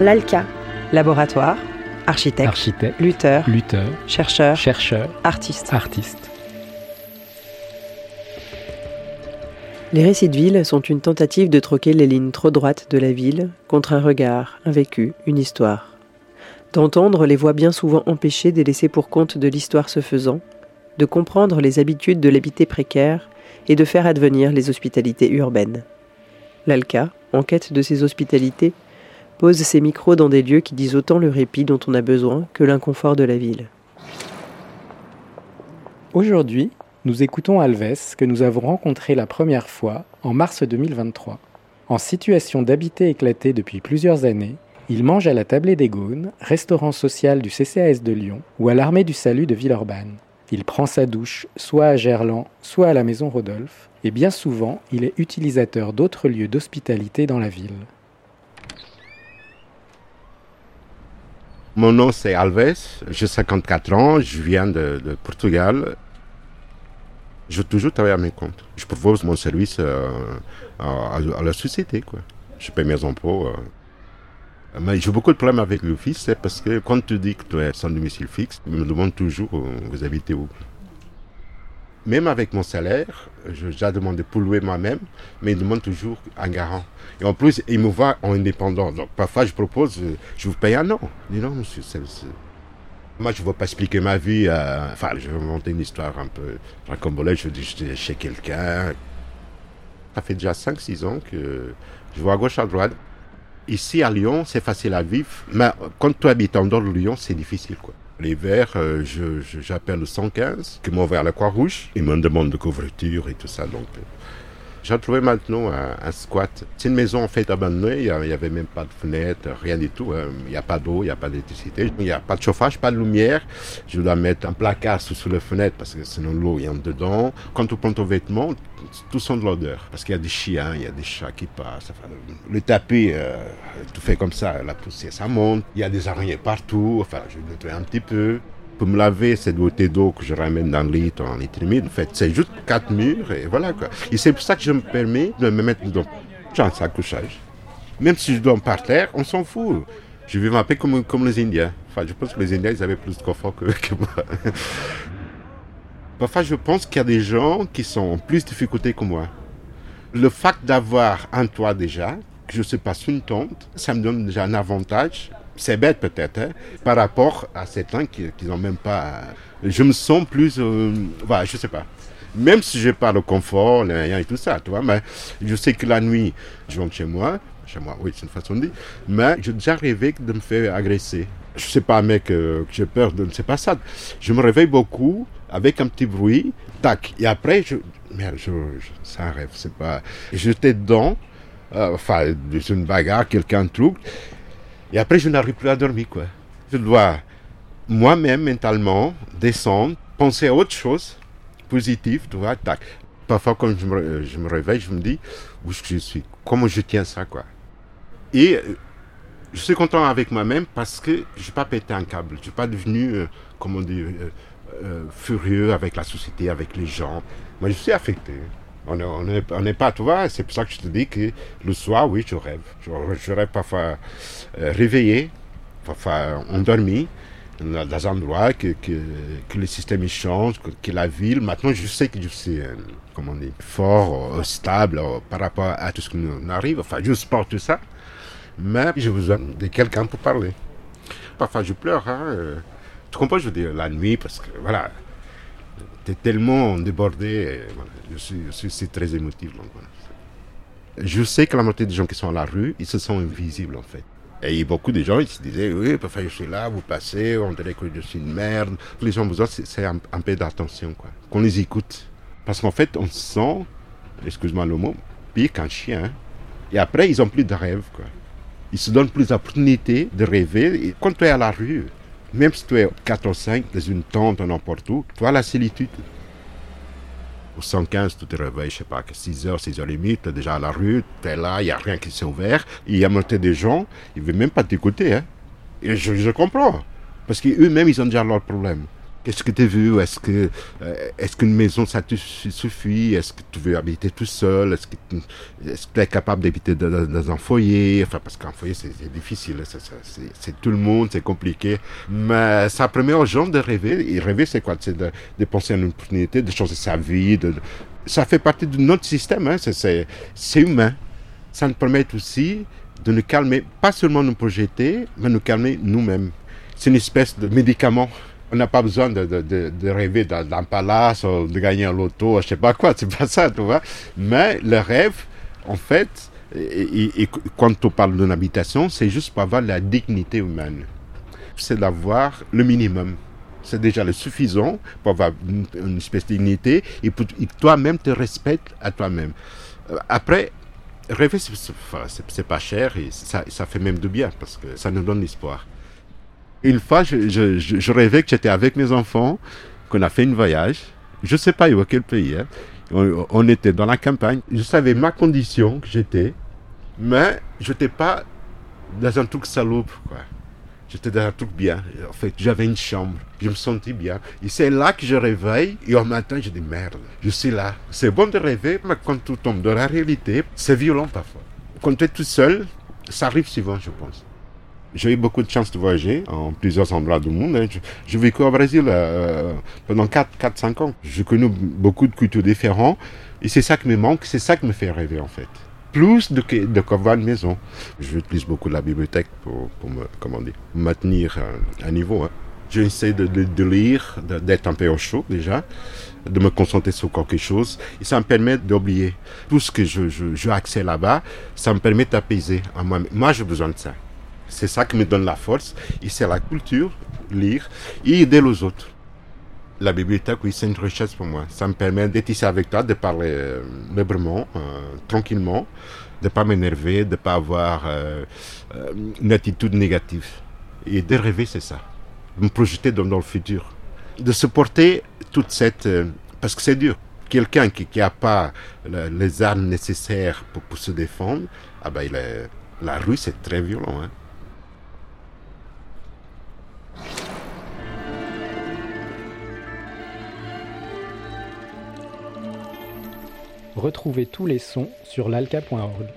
L'ALCA. Laboratoire, architecte, Architecte, lutteur, lutteur, chercheur, chercheur, artiste. artiste. Les récits de ville sont une tentative de troquer les lignes trop droites de la ville contre un regard, un vécu, une histoire. D'entendre les voix bien souvent empêchées des laissés pour compte de l'histoire se faisant, de comprendre les habitudes de l'habité précaire et de faire advenir les hospitalités urbaines. L'ALCA, en quête de ces hospitalités, pose ses micros dans des lieux qui disent autant le répit dont on a besoin que l'inconfort de la ville. Aujourd'hui, nous écoutons Alves que nous avons rencontré la première fois en mars 2023. En situation d'habiter éclaté depuis plusieurs années, il mange à la Tablée des Gaunes, restaurant social du CCAS de Lyon ou à l'Armée du Salut de Villeurbanne. Il prend sa douche soit à Gerland, soit à la Maison Rodolphe, et bien souvent, il est utilisateur d'autres lieux d'hospitalité dans la ville. Mon nom c'est Alves, j'ai 54 ans, je viens de, Portugal. Je toujours travaille à mes comptes. Je propose mon service euh, à, la société. Quoi. Je paie mes impôts. euh. Mais j'ai beaucoup de problèmes avec fils, c'est parce que quand tu dis que tu es sans domicile fixe, ils me demandent toujours euh, vous habitez où? Même avec mon salaire, je- j'ai demandé pour louer moi-même, mais ils demandent toujours un garant. Et en plus, ils me voient en indépendant. Donc parfois, je propose, euh, je vous paye un an. Je dis non, monsieur, c'est- Moi, je ne veux pas expliquer ma vie. euh, Enfin, je vais monter une histoire un peu racambolesque. Je dis, j'étais chez quelqu'un. Ça fait déjà 5-6 ans que je vais à gauche, à droite. Ici, à Lyon, c'est facile à vivre. Mais quand tu habites en dehors de Lyon, c'est difficile, quoi. L'hiver, euh, je- je- j'appelle le 115, qui m'envoie à la Croix-Rouge. Ils me demandent de couverture et tout ça. Donc, euh, j'ai trouvé maintenant un, squat. C'est une maison en fait abandonnée, il n'y avait même pas de fenêtre, rien du tout. hein. Il n'y a pas d'eau, il n'y a pas d'électricité, il n'y a pas de chauffage, pas de lumière. Je dois mettre un placard sous, la fenêtre parce que sinon l'eau est en dedans. Quand tu prends ton vêtement, tout sent de l'odeur. Parce qu'il y a des chiens, il y a des chats qui passent. Le tapis, euh, tout fait comme ça, la poussière, ça monte. Il y a des araignées partout. Enfin, je nettoie un petit peu. Pour me laver, de bouteille d'eau que je ramène dans le litre, en litre humide. En fait, c'est juste quatre murs et voilà quoi. Et c'est pour ça que je me permets de me mettre dans un sac couchage. Même si je dors par terre, on s'en fout. Je vais m'appeler comme, comme les Indiens. Enfin, je pense que les Indiens, ils avaient plus de confort que, moi. Parfois, je pense qu'il y a des gens qui sont en plus de difficulté que moi. Le fait d'avoir un toit déjà, que je sais pas une tente, ça me donne déjà un avantage. C'est bête peut-être, hein, par rapport à certains qui n'ont même pas. Je me sens plus. Euh, voilà, je sais pas. Même si je pas le confort, les rien et tout ça, tu vois, mais je sais que la nuit, je rentre chez moi, chez moi, oui, c'est une façon de dire, mais j'ai déjà rêvé de me faire agresser. Je sais pas, mec, euh, que j'ai peur de. C'est pas ça. Je me réveille beaucoup avec un petit bruit, tac, et après, je. Merde, je, je- c'est un rêve, c'est pas. J'étais dedans, euh, enfin, c'est une bagarre, quelqu'un truc, et après, je n'arrive plus à dormir, quoi. Je dois moi-même, mentalement, descendre, penser à autre chose, positif, tu vois. Parfois, quand je me, je me réveille, je me dis, où je suis? Comment je tiens ça, quoi? Et euh, je suis content avec moi-même parce que je n'ai pas pété un câble. Je ne pas devenu, euh, comment dire, euh, euh, furieux avec la société, avec les gens. Moi, je suis affecté. On n'est on est, on est pas, tu vois, c'est pour ça que je te dis que le soir, oui, je rêve. Je, rêve parfois euh, réveillé, parfois endormi, dans des endroits que, que, le système change, que, la ville. Maintenant, je sais que je suis, euh, comment dire, fort, euh, stable euh, par rapport à tout ce qui nous arrive. Enfin, je supporte tout ça. Mais j'ai besoin de quelqu'un pour parler. Parfois, je pleure. Hein, tu comprends, je veux dire, la nuit, parce que, voilà, t'es tellement débordé. voilà, je suis, je très émotif. Je sais que la moitié des gens qui sont à la rue, ils se sentent invisibles, en fait. Et beaucoup de gens, ils se disaient, oui, parfois je suis là, vous passez, on dirait que je suis une merde. Les gens besoin, c'est un, peu d'attention, quoi. Qu'on les écoute. Parce qu'en fait, on se sent, excuse-moi le mot, pire qu'un chien. hein. Et après, ils ont plus de rêve, quoi. Ils se donnent plus d'opportunités de rêver. Et quand tu es à la rue, même si tu es 4 ou 5 dans une tente n'importe où, tu as la solitude. Au 115, tu te réveilles, je sais pas, que 6h, 6h30, tu es déjà à la rue, tu es là, il n'y a rien qui s'est ouvert. Il y a monté des gens, ils ne veulent même pas t'écouter. Hein. Et je, je comprends. Parce qu'eux-mêmes, ils ont déjà leurs problèmes. Qu'est-ce que tu vu Est-ce que euh, est-ce qu'une maison ça te suffit? Est-ce que tu veux habiter tout seul? Est-ce que tu es capable d'habiter dans, un foyer? Enfin, parce qu'un foyer c'est difficile, c'est tout le monde, c'est compliqué. Mais ça permet aux gens de rêver. Et rêver, c'est quoi? C'est de, penser à une opportunité, de changer sa vie. Ça fait partie de notre système. Hein. C'est humain. Ça nous permet aussi de nous calmer, pas seulement nous projeter, mais nous calmer nous-mêmes. C'est une espèce de médicament. On n'a pas besoin de, de, de, rêver d'un palace ou de gagner un loto, je sais pas quoi, c'est pas ça, tu vois. Mais le rêve, en fait, et, quand on parle d'une habitation, c'est juste pour avoir la dignité humaine. C'est d'avoir le minimum. C'est déjà le suffisant pour avoir une, espèce de dignité et pour toi-même te respectes à toi-même. Euh, après, rêver, c'est pas cher et ça, ça, fait même du bien parce que ça nous donne l'espoir. Une fois, je, rêvais que j'étais avec mes enfants, qu'on a fait un voyage. Je ne sais pas où, quel pays. Hein. On, était dans la campagne. Je savais ma condition que j'étais, mais je n'étais pas dans un truc salope. Quoi. J'étais dans un truc bien. En fait, j'avais une chambre. Je me sentais bien. Et c'est là que je réveille. Et au matin, je dis merde, je suis là. C'est bon de rêver, mais quand tu tombes dans la réalité, c'est violent parfois. Quand tu es tout seul, ça arrive souvent, je pense. J'ai eu beaucoup de chance de voyager en plusieurs endroits du monde. J'ai vécu au Brésil euh, pendant 4-5 ans. J'ai connu beaucoup de cultures différentes. Et c'est ça qui me manque, c'est ça qui me fait rêver en fait plus de, de qu'avoir une maison. J'utilise beaucoup la bibliothèque pour, pour me comment dire, maintenir un, niveau. Hein. J'essaie de, lire, d'être un peu au chaud déjà, de me concentrer sur quelque chose. Et ça me permet d'oublier. Tout ce que je, je, je là-bas, ça me permet d'apaiser. Moi, moi j'ai besoin de ça. C'est ça qui me donne la force. Et c'est la culture, lire et aider les autres la bibliothèque, oui, c'est une richesse pour moi. Ça me permet d'être ici avec toi, de parler euh, librement, euh, tranquillement, de ne pas m'énerver, de ne pas avoir euh, une attitude négative. Et de rêver, c'est ça. De me projeter dans, le futur. De supporter toute cette... parce que c'est dur. Quelqu'un qui n'a pas les armes nécessaires pour, se défendre, ah ben, la rue, c'est très violent. Hein. Retrouvez tous les sons sur l'alca.org.